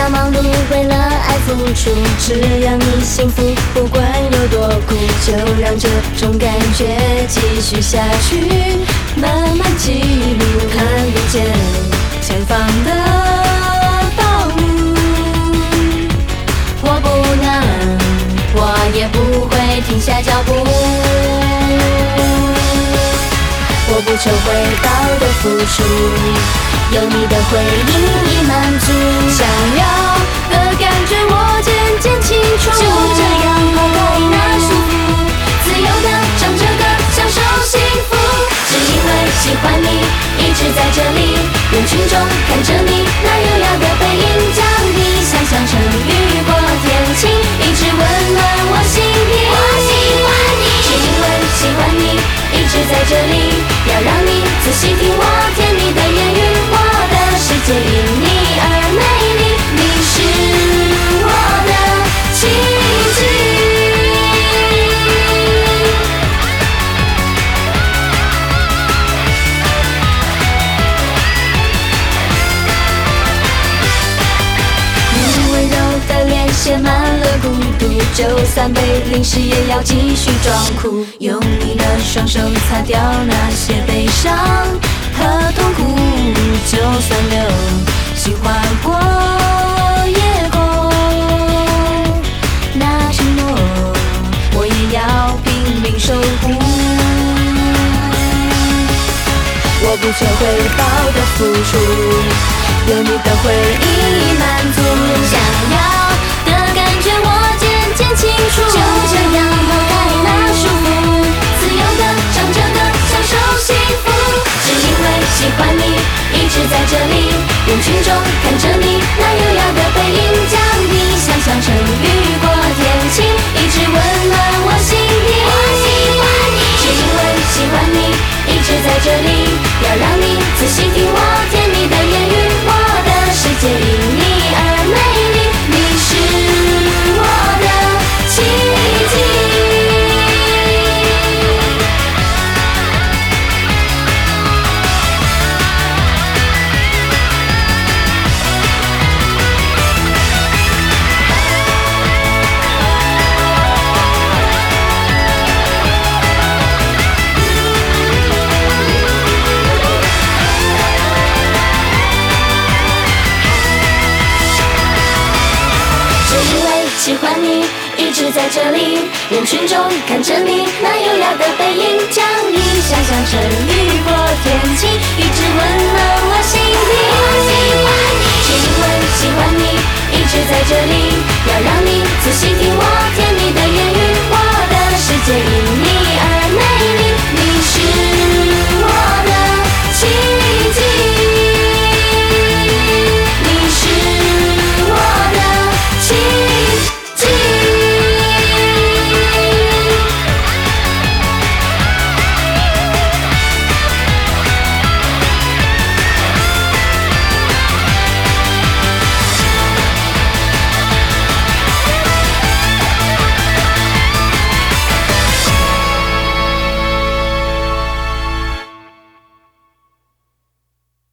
要忙碌为了爱付出，只要你幸福，不管有多苦，就让这种感觉继续下去。慢慢记录，看不见前方的道路。我不能，我也不会停下脚步。我不求回报的付出，有你的回应已满足。群众看着你那优雅的背影，将你想象成雨过天晴，一直温暖我心底。我喜欢你，只因为喜欢你，一直在这里，要让你仔细听我甜蜜的言语。我的世界因就算被淋湿也要继续装酷。用你的双手擦掉那些悲伤和痛苦，就算流星划过夜空，那承诺我也要拼命守护。我不求回报的付出，有你的回应已满足。想要喜欢你，一直在这里，人群中看着你那优雅的背影，将你想象成雨过天晴，一直温暖我心底。我喜欢你，只因为喜欢你，一直在这里，要让你仔细听我甜蜜的言语。一直在这里，人群中看着你那优雅的背影，将你想象成雨过天晴，